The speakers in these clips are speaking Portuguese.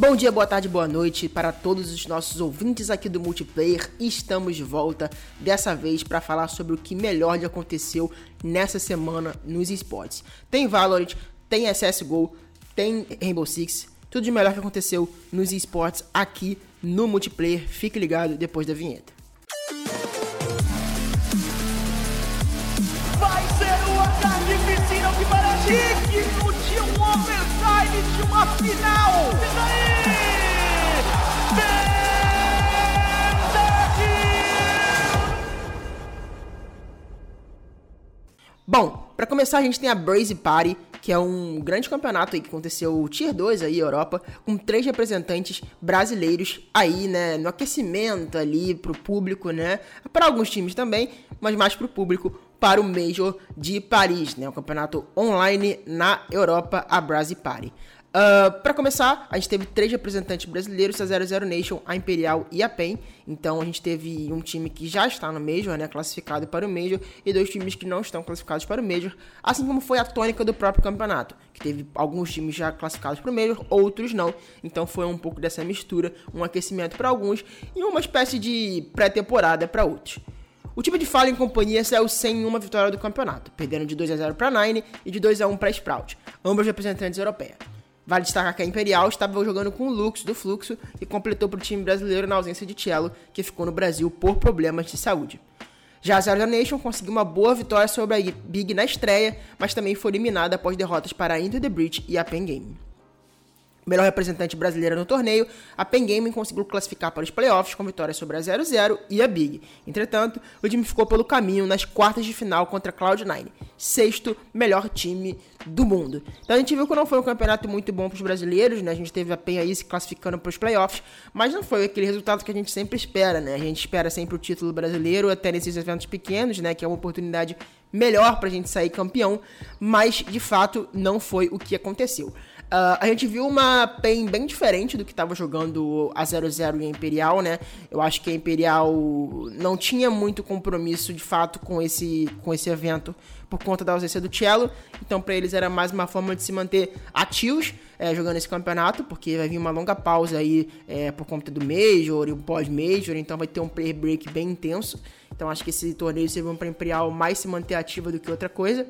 Bom dia, boa tarde, boa noite para todos os nossos ouvintes aqui do Multiplayer. Estamos de volta, dessa vez para falar sobre o que melhor lhe aconteceu nessa semana nos esportes. Tem Valorant, tem CSGO, tem Rainbow Six, tudo de melhor que aconteceu nos esportes aqui no Multiplayer. Fique ligado depois da vinheta. Vai ser o ataque que uma final. Bom, para começar a gente tem a Brazy Party, que é um grande campeonato aí que aconteceu Tier 2 aí, Europa, com três representantes brasileiros aí, né, no aquecimento ali pro público, né, para alguns times também, mas mais pro público, para o Major de Paris, né, o campeonato online na Europa, a Brazy Party. Uh, ah, para começar, a gente teve três representantes brasileiros, a 00 Nation, a Imperial e a PEN. Então a gente teve um time que já está no Major, né, classificado para o Major, e dois times que não estão classificados para o Major, assim como foi a tônica do próprio campeonato, que teve alguns times já classificados para o Major, outros não. Então foi um pouco dessa mistura, um aquecimento para alguns e uma espécie de pré-temporada para outros. O time de Fallen Companhia saiu sem uma vitória do campeonato, perdendo de 2 a 0 para Nine e de 2 a 1 para Sprout, ambos representantes europeias. Vale destacar que a Imperial estava jogando com o Lux do Fluxo e completou para o time brasileiro na ausência de Cello, que ficou no Brasil por problemas de saúde. Já a Zero Nation conseguiu uma boa vitória sobre a Big na estreia, mas também foi eliminada após derrotas para a Into the Breach e a Pen Game melhor representante brasileira no torneio, a Pen Gaming conseguiu classificar para os playoffs com vitória sobre a 00 e a Big. Entretanto, o time ficou pelo caminho nas quartas de final contra a Cloud9, sexto melhor time do mundo. Então a gente viu que não foi um campeonato muito bom para os brasileiros, né? A gente teve a PEN aí se classificando para os playoffs, mas não foi aquele resultado que a gente sempre espera, né? A gente espera sempre o título brasileiro, até nesses eventos pequenos, né? Que é uma oportunidade melhor para a gente sair campeão, mas de fato não foi o que aconteceu. Uh, a gente viu uma PEN bem diferente do que estava jogando a 00 e a Imperial, né? Eu acho que a Imperial não tinha muito compromisso de fato com esse, com esse evento por conta da ausência do Cello. Então, para eles era mais uma forma de se manter ativos é, jogando esse campeonato, porque vai vir uma longa pausa aí é, por conta do Major e o pós-Major. Então, vai ter um player break bem intenso. Então, acho que esse torneio serviu para a Imperial mais se manter ativa do que outra coisa.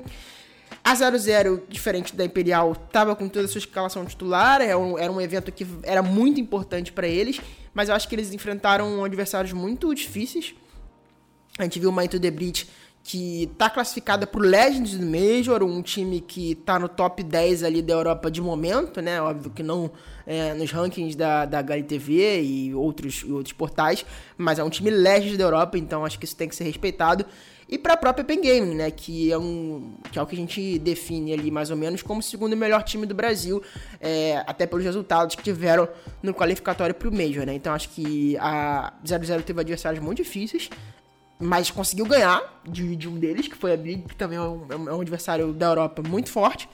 A 00, diferente da Imperial, estava com toda a sua escalação titular, era um, era um evento que era muito importante para eles, mas eu acho que eles enfrentaram adversários muito difíceis. A gente viu uma Into the Breach que está classificada para o Legends do Major, um time que está no top 10 ali da Europa de momento, né? Óbvio que não é, nos rankings da, da HLTV e outros, e outros portais, mas é um time Legends da Europa, então acho que isso tem que ser respeitado e para a própria Pen Gaming, né, que é um que é o que a gente define ali mais ou menos como o segundo melhor time do Brasil, é, até pelos resultados que tiveram no qualificatório para o Major, né? Então acho que a 00 teve adversários muito difíceis, mas conseguiu ganhar de, de um deles, que foi a Big, que também é um, é um adversário da Europa muito forte.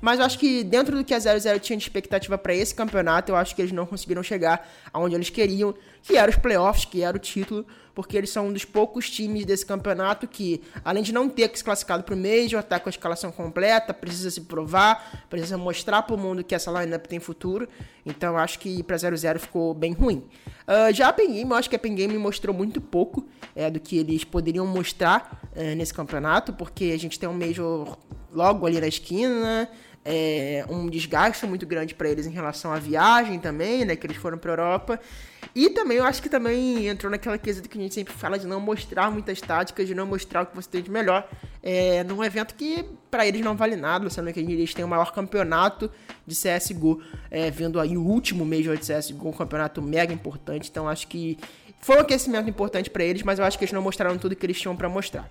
Mas eu acho que dentro do que a 00 tinha de expectativa para esse campeonato, eu acho que eles não conseguiram chegar aonde eles queriam, que era os playoffs, que era o título porque eles são um dos poucos times desse campeonato que, além de não ter que se classificado para o Major, tá com a escalação completa, precisa se provar, precisa mostrar para o mundo que essa lineup tem futuro. Então, acho que para 0-0 ficou bem ruim. Uh, já a Pen Game, eu acho que a Pen Game mostrou muito pouco é, do que eles poderiam mostrar é, nesse campeonato, porque a gente tem um Major logo ali na esquina, é, um desgaste muito grande para eles em relação à viagem também, né? Que eles foram para Europa. E também eu acho que também entrou naquela quesito que a gente sempre fala de não mostrar muitas táticas, de não mostrar o que você tem de melhor. É, num evento que para eles não vale nada, sendo que eles têm o maior campeonato de CSGO, é, vendo aí o último Major de CSGO, um campeonato mega importante. Então acho que foi um aquecimento importante para eles, mas eu acho que eles não mostraram tudo que eles tinham para mostrar.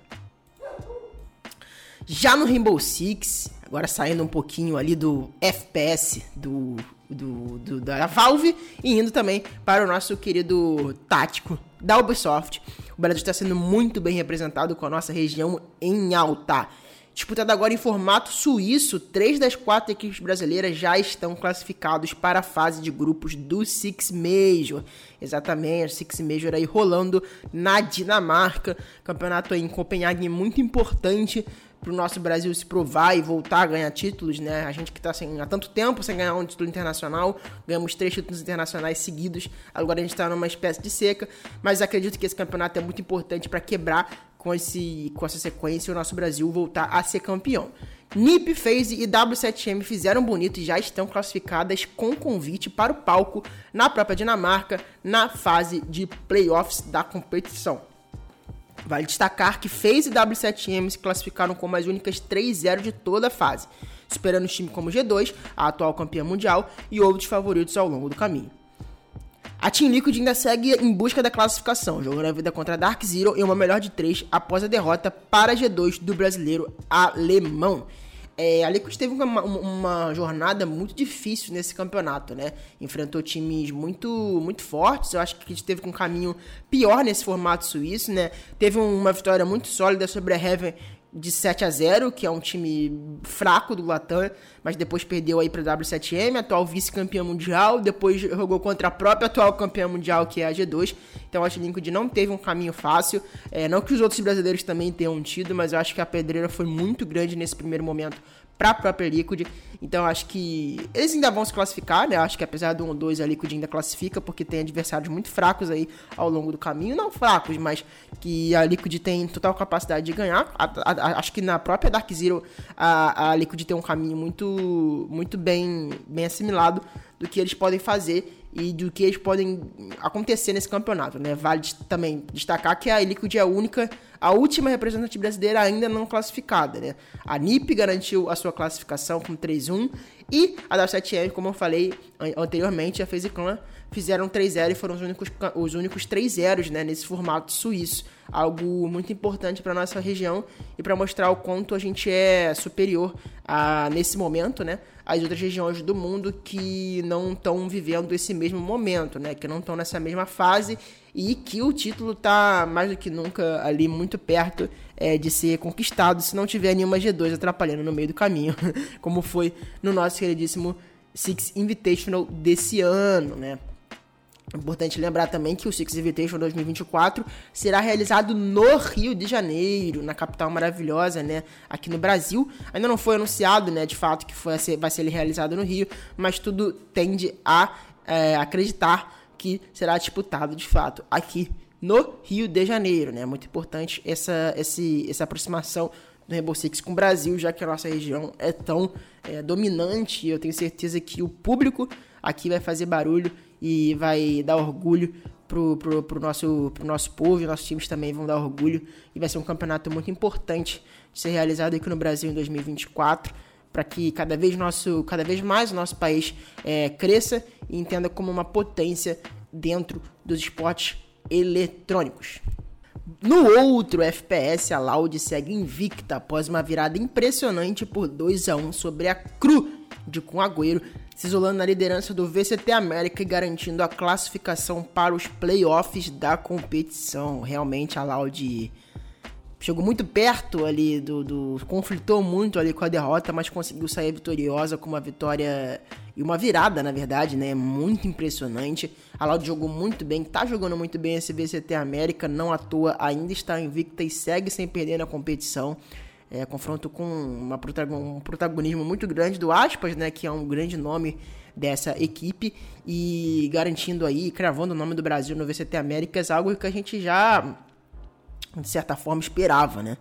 Já no Rainbow Six, agora saindo um pouquinho ali do FPS do, do, do, da Valve e indo também para o nosso querido tático da Ubisoft. O Brasil está sendo muito bem representado com a nossa região em alta. Disputado agora em formato suíço, três das quatro equipes brasileiras já estão classificados para a fase de grupos do Six Major. Exatamente, Six Major aí rolando na Dinamarca. Campeonato aí em Copenhague muito importante para o nosso Brasil se provar e voltar a ganhar títulos, né? A gente que está há tanto tempo sem ganhar um título internacional, ganhamos três títulos internacionais seguidos, agora a gente está numa espécie de seca, mas acredito que esse campeonato é muito importante para quebrar com, esse, com essa sequência o nosso Brasil voltar a ser campeão. NIP, FaZe e W7M fizeram bonito e já estão classificadas com convite para o palco na própria Dinamarca na fase de playoffs da competição. Vale destacar que FaZe e W7M se classificaram como as únicas 3-0 de toda a fase, superando os times como G2, a atual campeã mundial, e outros favoritos ao longo do caminho. A Team Liquid ainda segue em busca da classificação, jogando a vida contra a Dark Zero em uma melhor de 3 após a derrota para a G2 do brasileiro alemão. É, a Liquid teve uma, uma, jornada muito difícil nesse campeonato, né? Enfrentou times muito, muito fortes. Eu acho que a gente teve um caminho pior nesse formato suíço, né? Teve uma vitória muito sólida sobre a Heaven de 7 a 0 que é um time fraco do Latam, mas depois perdeu aí para a W7M, atual vice-campeã mundial, depois jogou contra a própria atual campeã mundial, que é a G2. Então acho que o Liquid não teve um caminho fácil. É, não que os outros brasileiros também tenham tido, mas eu acho que a pedreira foi muito grande nesse primeiro momento para própria Liquid. Então acho que eles ainda vão se classificar, né? Acho que apesar do 1 2 a Liquid ainda classifica porque tem adversários muito fracos aí ao longo do caminho, não fracos, mas que a Liquid tem total capacidade de ganhar. A, a, a, acho que na própria Dark Zero a, a Liquid tem um caminho muito muito bem bem assimilado do que eles podem fazer e do que eles podem acontecer nesse campeonato, né? Vale também destacar que a Liquid é a única, a última representante brasileira ainda não classificada, né? A NIP garantiu a sua classificação com 3-1 e a W7M, como eu falei anteriormente, a FaZe fizeram 3-0 e foram os únicos, os únicos 3 zeros né, nesse formato suíço. Algo muito importante para nossa região e para mostrar o quanto a gente é superior a, nesse momento, né? Às outras regiões do mundo que não estão vivendo esse mesmo momento, né? Que não estão nessa mesma fase e que o título está mais do que nunca ali muito perto é, de ser conquistado se não tiver nenhuma G2 atrapalhando no meio do caminho, como foi no nosso queridíssimo Six Invitational desse ano, né? Importante lembrar também que o Six Invitation 2024 será realizado no Rio de Janeiro, na capital maravilhosa, né? Aqui no Brasil. Ainda não foi anunciado, né? De fato, que foi vai ser realizado no Rio, mas tudo tende a é, acreditar que será disputado de fato aqui no Rio de Janeiro, né? Muito importante essa, esse, essa aproximação do Rainbow Six com o Brasil, já que a nossa região é tão é, dominante. Eu tenho certeza que o público aqui vai fazer barulho e vai dar orgulho pro, pro, pro, nosso, pro nosso povo e nossos times também vão dar orgulho. E vai ser um campeonato muito importante de ser realizado aqui no Brasil em 2024 para que cada vez, nosso, cada vez mais o nosso país é, cresça e entenda como uma potência dentro dos esportes eletrônicos. No outro FPS, a Loud segue invicta após uma virada impressionante por 2 a 1 sobre a Cru de Com Agüero se isolando na liderança do VCT América e garantindo a classificação para os playoffs da competição. Realmente a Loud chegou muito perto ali do, do, conflitou muito ali com a derrota, mas conseguiu sair vitoriosa com uma vitória e uma virada, na verdade, né? Muito impressionante. A Loud jogou muito bem, tá jogando muito bem esse VCT América, não à toa, ainda está invicta e segue sem perder na competição. É, confronto com uma, um protagonismo muito grande do Aspas, né, que é um grande nome dessa equipe, e garantindo aí, cravando o nome do Brasil no VCT Américas, algo que a gente já, de certa forma, esperava, né?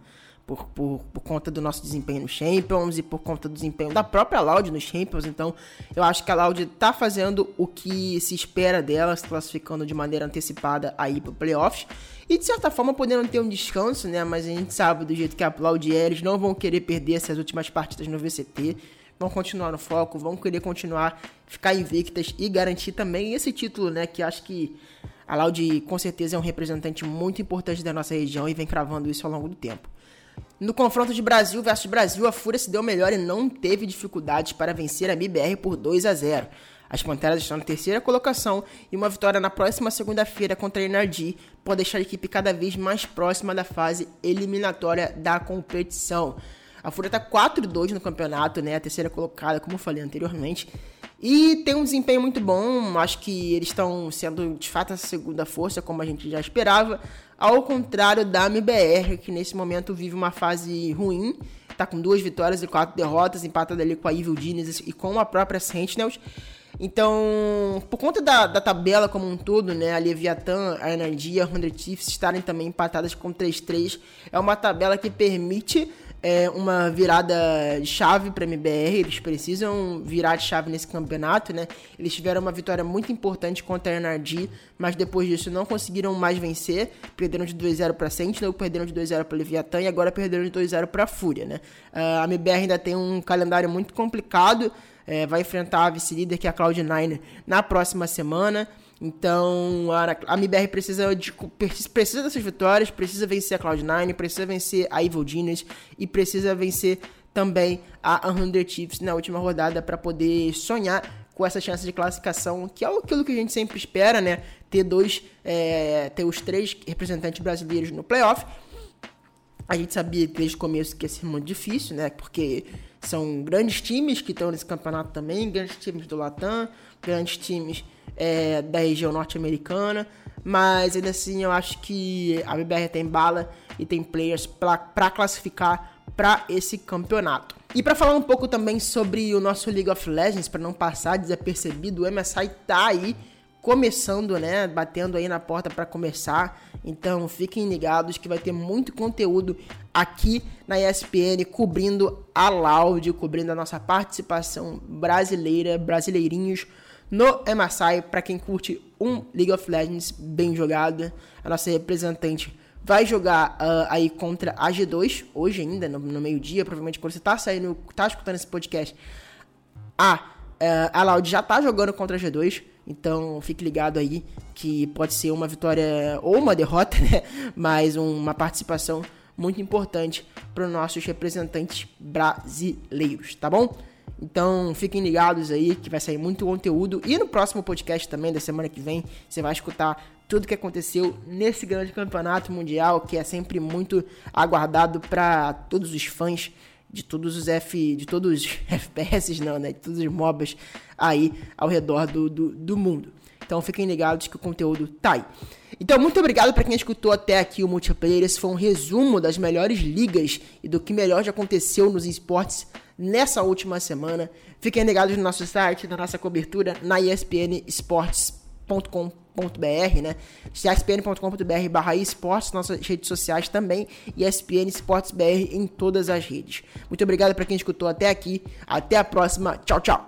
Por, por, por, conta do nosso desempenho no Champions e por conta do desempenho da própria Loud nos Champions. Então, eu acho que a Loud está fazendo o que se espera dela, se classificando de maneira antecipada aí para playoffs. E de certa forma podendo ter um descanso, né? Mas a gente sabe do jeito que aplaude eles, não vão querer perder essas últimas partidas no VCT. Vão continuar no foco, vão querer continuar, ficar invictas e garantir também esse título, né? Que acho que a Loud com certeza é um representante muito importante da nossa região e vem cravando isso ao longo do tempo. No confronto de Brasil versus Brasil, a Fúria se deu melhor e não teve dificuldades para vencer a MBR por 2 a 0. As Panteras estão na terceira colocação e uma vitória na próxima segunda-feira contra a Energy pode deixar a equipe cada vez mais próxima da fase eliminatória da competição. A Fúria está 4-2 no campeonato, né? A terceira colocada, como falei anteriormente. E tem um desempenho muito bom. Acho que eles estão sendo de fato a segunda força, como a gente já esperava. Ao contrário da MBR, que nesse momento vive uma fase ruim. tá com duas vitórias e quatro derrotas, empatada ali com a Evil Genius e com a própria Sentinels. Então, por conta da, da tabela como um todo, né, a Leviathan, a Energia, a 100 Chiefs estarem também empatadas com 3-3, é uma tabela que permite é, uma virada de chave para MBR. Eles precisam virar de chave nesse campeonato, né? Eles tiveram uma vitória muito importante contra a NRG, mas depois disso não conseguiram mais vencer. Perderam de 2-0 para Sentinel, perderam de 2-0 para Leviathan e agora perderam de 2-0 para Fúria, né? Uh, a MBR ainda tem um calendário muito complicado. É, vai enfrentar a vice-líder, que é a Cloud9, na próxima semana. Então, a, MBR precisa, de, precisa dessas vitórias, precisa vencer a Cloud9, precisa vencer a Evil Genius e precisa vencer também a 100 Chiefs na última rodada para poder sonhar com essa chance de classificação, que é aquilo que a gente sempre espera, né? Ter dois, é, ter os três representantes brasileiros no playoff. A gente sabia desde o começo que ia ser muito difícil, né? Porque são grandes times que estão nesse campeonato também, grandes times do Latam, grandes times é, da região norte-americana, mas ainda assim eu acho que a BBR tem bala e tem players para classificar para esse campeonato. E para falar um pouco também sobre o nosso League of Legends, para não passar desapercebido, o MSI tá aí começando, né, batendo aí na porta para começar. Então, fiquem ligados que vai ter muito conteúdo aqui na ESPN cobrindo a Loud, cobrindo a nossa participação brasileira, brasileirinhos no MSI, para quem curte um League of Legends bem jogado, a nossa representante vai jogar uh, aí contra a G2, hoje ainda, no, no meio-dia, provavelmente quando você tá saindo, tá escutando esse podcast, a, uh, a Loud já tá jogando contra a G2, então fique ligado aí que pode ser uma vitória ou uma derrota, né? Mas uma participação muito importante para os nossos representantes brasileiros, tá bom? Então fiquem ligados aí que vai sair muito conteúdo. E no próximo podcast também, da semana que vem, você vai escutar tudo que aconteceu nesse grande campeonato mundial, que é sempre muito aguardado para todos os fãs de todos os F. de todos os FPS, não, né? De todos os MOBAs aí ao redor do, do, do mundo. Então fiquem ligados que o conteúdo tá aí. Então, muito obrigado para quem escutou até aqui o Multiplayer. Esse foi um resumo das melhores ligas e do que melhor já aconteceu nos esportes nessa última semana. Fiquem ligados no nosso site, na nossa cobertura na espnesportes.com.br, né? espn.com.br barra esportes, nossas redes sociais também, e ESPN Esportes BR em todas as redes. Muito obrigado para quem escutou até aqui. Até a próxima. Tchau, tchau.